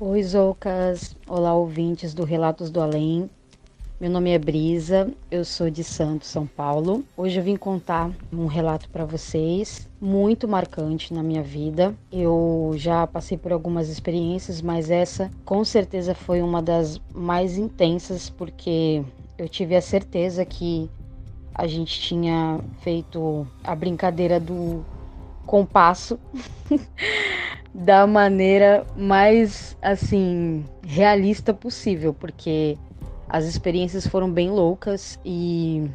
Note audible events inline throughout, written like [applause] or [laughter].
Oi, Zoucas! Olá, ouvintes do Relatos do Além. Meu nome é Brisa, eu sou de Santos, São Paulo. Hoje eu vim contar um relato para vocês muito marcante na minha vida. Eu já passei por algumas experiências, mas essa com certeza foi uma das mais intensas porque eu tive a certeza que a gente tinha feito a brincadeira do compasso [laughs] da maneira mais assim realista possível, porque as experiências foram bem loucas e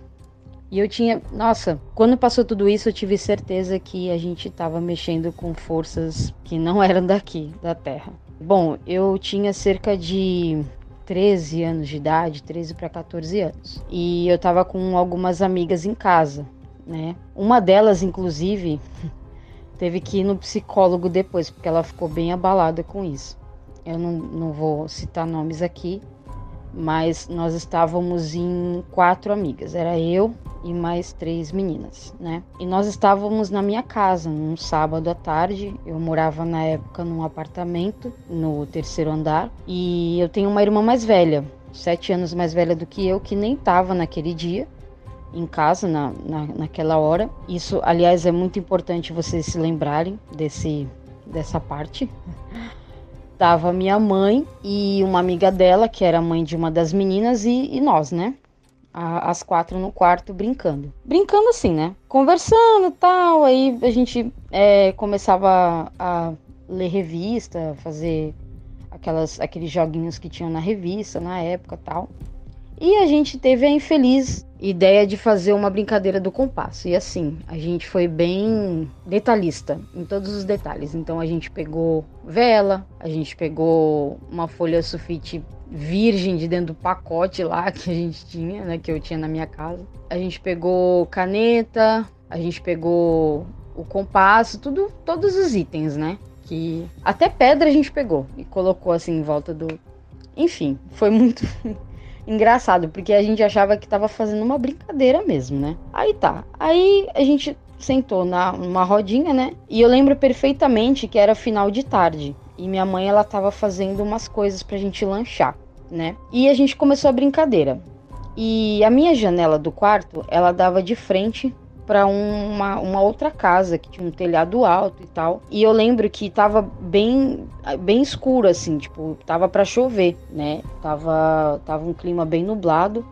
e eu tinha, nossa, quando passou tudo isso, eu tive certeza que a gente estava mexendo com forças que não eram daqui, da Terra. Bom, eu tinha cerca de 13 anos de idade, 13 para 14 anos. E eu tava com algumas amigas em casa, né? Uma delas, inclusive, teve que ir no psicólogo depois, porque ela ficou bem abalada com isso. Eu não, não vou citar nomes aqui, mas nós estávamos em quatro amigas. Era eu e mais três meninas, né? E nós estávamos na minha casa num sábado à tarde. Eu morava na época num apartamento no terceiro andar e eu tenho uma irmã mais velha, sete anos mais velha do que eu, que nem estava naquele dia em casa na, na, naquela hora. Isso, aliás, é muito importante vocês se lembrarem desse dessa parte. [laughs] Tava minha mãe e uma amiga dela, que era mãe de uma das meninas, e, e nós, né? As quatro no quarto brincando. Brincando assim, né? Conversando tal. Aí a gente é, começava a, a ler revista, fazer aquelas, aqueles joguinhos que tinham na revista na época tal. E a gente teve a infeliz ideia de fazer uma brincadeira do compasso. E assim, a gente foi bem detalhista em todos os detalhes. Então a gente pegou vela, a gente pegou uma folha sulfite virgem de dentro do pacote lá [laughs] que a gente tinha, né, que eu tinha na minha casa. A gente pegou caneta, a gente pegou o compasso, tudo, todos os itens, né? Que até pedra a gente pegou e colocou assim em volta do. Enfim, foi muito [laughs] engraçado, porque a gente achava que tava fazendo uma brincadeira mesmo, né? Aí tá. Aí a gente sentou na numa rodinha, né? E eu lembro perfeitamente que era final de tarde. E minha mãe ela tava fazendo umas coisas pra gente lanchar, né? E a gente começou a brincadeira. E a minha janela do quarto, ela dava de frente para uma, uma outra casa que tinha um telhado alto e tal. E eu lembro que tava bem bem escuro assim, tipo, tava para chover, né? Tava tava um clima bem nublado.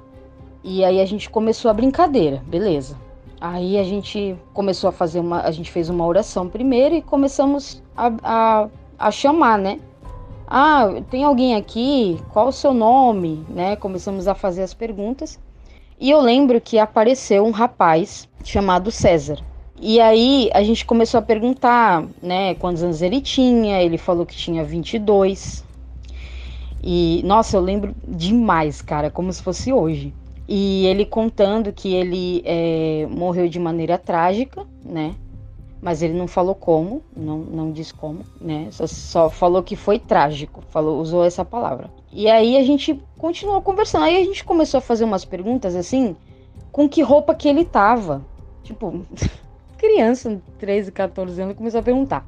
E aí a gente começou a brincadeira, beleza. Aí a gente começou a fazer uma, a gente fez uma oração primeiro e começamos a, a, a chamar, né? Ah, tem alguém aqui? Qual o seu nome? Né? Começamos a fazer as perguntas. E eu lembro que apareceu um rapaz chamado César. E aí a gente começou a perguntar, né, quantos anos ele tinha. Ele falou que tinha 22. E nossa, eu lembro demais, cara, como se fosse hoje. E ele contando que ele é, morreu de maneira trágica, né? Mas ele não falou como, não, não disse como, né? Só, só falou que foi trágico, falou, usou essa palavra. E aí a gente continuou conversando. Aí a gente começou a fazer umas perguntas assim, com que roupa que ele tava. Tipo, [laughs] criança, 13, 14 anos, começou a perguntar.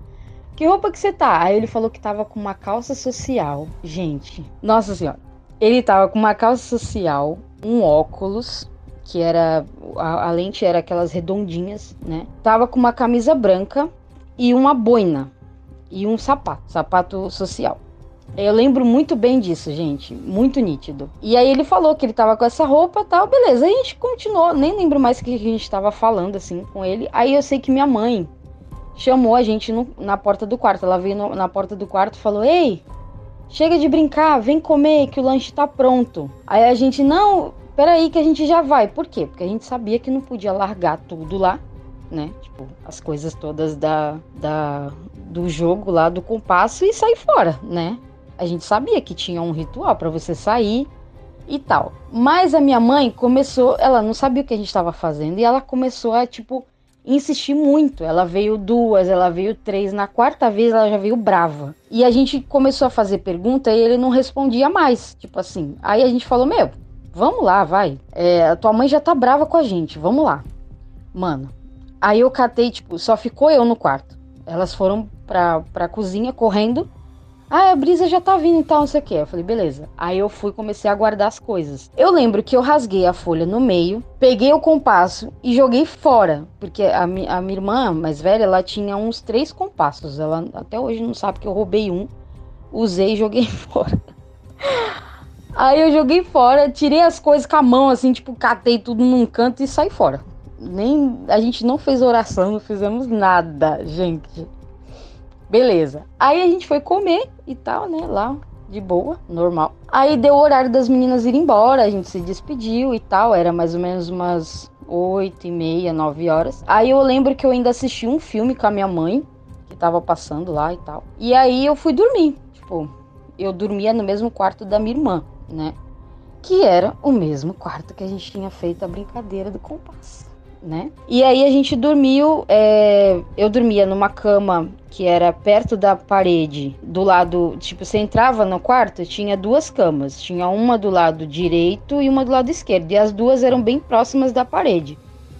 Que roupa que você tá? Aí ele falou que tava com uma calça social. Gente, nossa senhora. Ele tava com uma calça social, um óculos, que era. A, a lente era aquelas redondinhas, né? Tava com uma camisa branca e uma boina. E um sapato, sapato social. Eu lembro muito bem disso, gente. Muito nítido. E aí ele falou que ele tava com essa roupa tal, beleza. A gente continuou, nem lembro mais o que a gente tava falando assim com ele. Aí eu sei que minha mãe chamou a gente no, na porta do quarto. Ela veio no, na porta do quarto e falou: Ei, chega de brincar, vem comer que o lanche tá pronto. Aí a gente, não, peraí que a gente já vai. Por quê? Porque a gente sabia que não podia largar tudo lá, né? Tipo, as coisas todas da, da do jogo lá do compasso e sair fora, né? A gente sabia que tinha um ritual para você sair e tal. Mas a minha mãe começou, ela não sabia o que a gente estava fazendo e ela começou a tipo insistir muito. Ela veio duas, ela veio três, na quarta vez ela já veio brava. E a gente começou a fazer pergunta e ele não respondia mais, tipo assim. Aí a gente falou: Meu, vamos lá, vai. É, a tua mãe já tá brava com a gente, vamos lá. Mano, aí eu catei, tipo, só ficou eu no quarto. Elas foram pra, pra cozinha correndo. Ah, a brisa já tá vindo e tal, não sei o que. Eu falei, beleza. Aí eu fui comecei a guardar as coisas. Eu lembro que eu rasguei a folha no meio, peguei o compasso e joguei fora. Porque a, mi a minha irmã mais velha, ela tinha uns três compassos. Ela até hoje não sabe que eu roubei um, usei e joguei [laughs] fora. Aí eu joguei fora, tirei as coisas com a mão, assim, tipo, catei tudo num canto e saí fora. Nem a gente não fez oração, não fizemos nada, gente. Beleza. Aí a gente foi comer e tal, né? Lá, de boa, normal. Aí deu o horário das meninas ir embora, a gente se despediu e tal. Era mais ou menos umas oito e meia, nove horas. Aí eu lembro que eu ainda assisti um filme com a minha mãe, que tava passando lá e tal. E aí eu fui dormir. Tipo, eu dormia no mesmo quarto da minha irmã, né? Que era o mesmo quarto que a gente tinha feito a brincadeira do compasso né? E aí a gente dormiu, é, eu dormia numa cama que era perto da parede, do lado, tipo, você entrava no quarto, tinha duas camas, tinha uma do lado direito e uma do lado esquerdo, e as duas eram bem próximas da parede.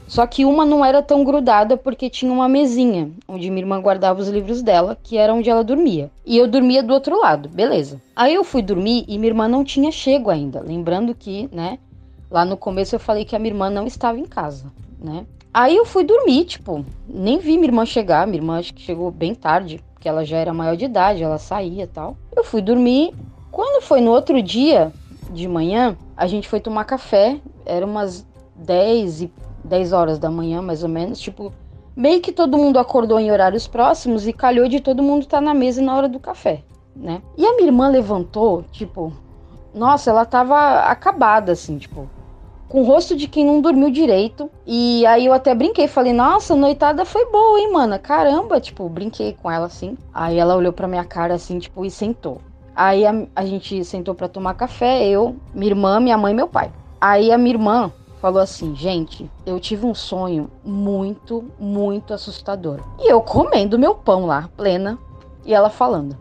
Só que uma não era tão grudada porque tinha uma mesinha onde minha irmã guardava os livros dela, que era onde ela dormia. E eu dormia do outro lado, beleza. Aí eu fui dormir e minha irmã não tinha chego ainda. Lembrando que, né, lá no começo eu falei que a minha irmã não estava em casa né? Aí eu fui dormir, tipo, nem vi minha irmã chegar. Minha irmã acho que chegou bem tarde, porque ela já era maior de idade, ela saía tal. Eu fui dormir. Quando foi no outro dia de manhã, a gente foi tomar café. Era umas 10 e 10 horas da manhã, mais ou menos. Tipo, meio que todo mundo acordou em horários próximos e calhou de todo mundo estar tá na mesa na hora do café, né? E a minha irmã levantou, tipo, nossa, ela tava acabada, assim, tipo, com o rosto de quem não dormiu direito. E aí eu até brinquei, falei, nossa, a noitada foi boa, hein, mana? Caramba, tipo, brinquei com ela assim. Aí ela olhou pra minha cara assim, tipo, e sentou. Aí a, a gente sentou para tomar café, eu, minha irmã, minha mãe e meu pai. Aí a minha irmã falou assim: gente, eu tive um sonho muito, muito assustador. E eu comendo meu pão lá, plena, e ela falando.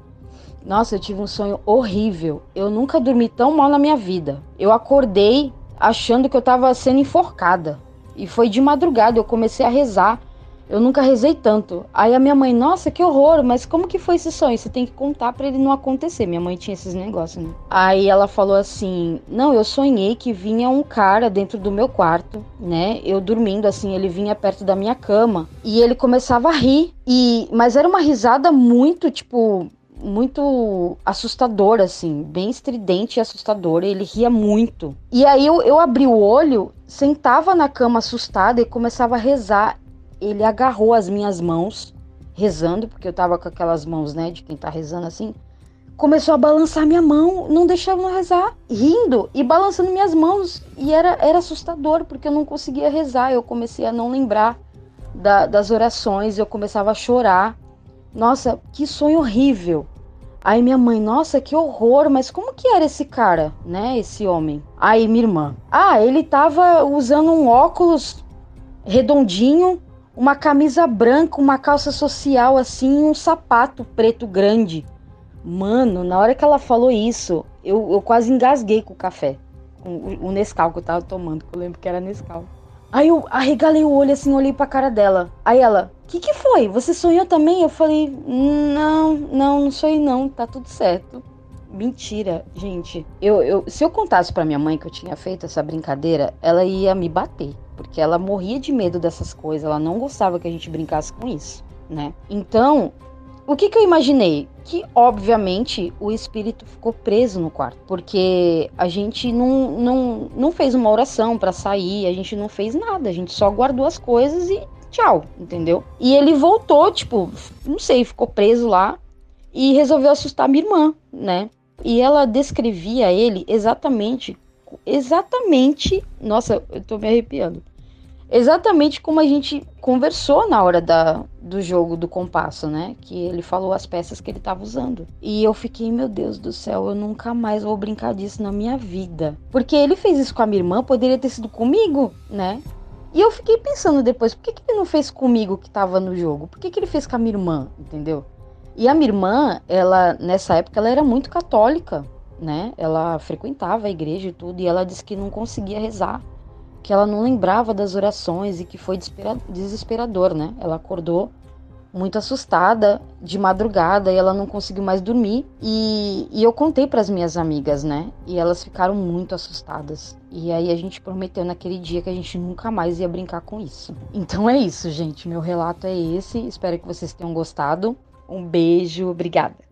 Nossa, eu tive um sonho horrível. Eu nunca dormi tão mal na minha vida. Eu acordei achando que eu estava sendo enforcada. E foi de madrugada, eu comecei a rezar. Eu nunca rezei tanto. Aí a minha mãe, nossa, que horror, mas como que foi esse sonho? Você tem que contar para ele não acontecer. Minha mãe tinha esses negócios, né? Aí ela falou assim: "Não, eu sonhei que vinha um cara dentro do meu quarto, né? Eu dormindo assim, ele vinha perto da minha cama e ele começava a rir. E mas era uma risada muito, tipo, muito assustador, assim, bem estridente e assustador. Ele ria muito. E aí eu, eu abri o olho, sentava na cama assustada e começava a rezar. Ele agarrou as minhas mãos, rezando, porque eu tava com aquelas mãos, né, de quem tá rezando assim. Começou a balançar minha mão, não deixava eu rezar, rindo e balançando minhas mãos. E era, era assustador, porque eu não conseguia rezar. Eu comecei a não lembrar da, das orações, eu começava a chorar. Nossa, que sonho horrível. Aí minha mãe, nossa, que horror, mas como que era esse cara, né, esse homem? Aí minha irmã, ah, ele tava usando um óculos redondinho, uma camisa branca, uma calça social assim, um sapato preto grande. Mano, na hora que ela falou isso, eu, eu quase engasguei com o café, com o Nescau que eu tava tomando, que eu lembro que era Nescau. Aí eu arregalei o olho assim, olhei pra cara dela. Aí ela, que que foi? Você sonhou também? Eu falei, não, não, não sonhei não, tá tudo certo. Mentira, gente. Eu, eu, se eu contasse para minha mãe que eu tinha feito essa brincadeira, ela ia me bater, porque ela morria de medo dessas coisas, ela não gostava que a gente brincasse com isso, né? Então, o que, que eu imaginei? Que, obviamente, o espírito ficou preso no quarto, porque a gente não, não, não fez uma oração para sair, a gente não fez nada, a gente só guardou as coisas e tchau, entendeu? E ele voltou, tipo, não sei, ficou preso lá e resolveu assustar minha irmã, né? E ela descrevia ele exatamente, exatamente, nossa, eu tô me arrepiando exatamente como a gente conversou na hora da, do jogo do compasso, né? Que ele falou as peças que ele estava usando. E eu fiquei, meu Deus do céu, eu nunca mais vou brincar disso na minha vida. Porque ele fez isso com a minha irmã, poderia ter sido comigo, né? E eu fiquei pensando depois, por que, que ele não fez comigo que estava no jogo? Por que, que ele fez com a minha irmã, entendeu? E a minha irmã, ela, nessa época, ela era muito católica, né? Ela frequentava a igreja e tudo, e ela disse que não conseguia rezar que ela não lembrava das orações e que foi desesperador, né? Ela acordou muito assustada de madrugada e ela não conseguiu mais dormir. E, e eu contei para as minhas amigas, né? E elas ficaram muito assustadas. E aí a gente prometeu naquele dia que a gente nunca mais ia brincar com isso. Então é isso, gente. Meu relato é esse. Espero que vocês tenham gostado. Um beijo, obrigada.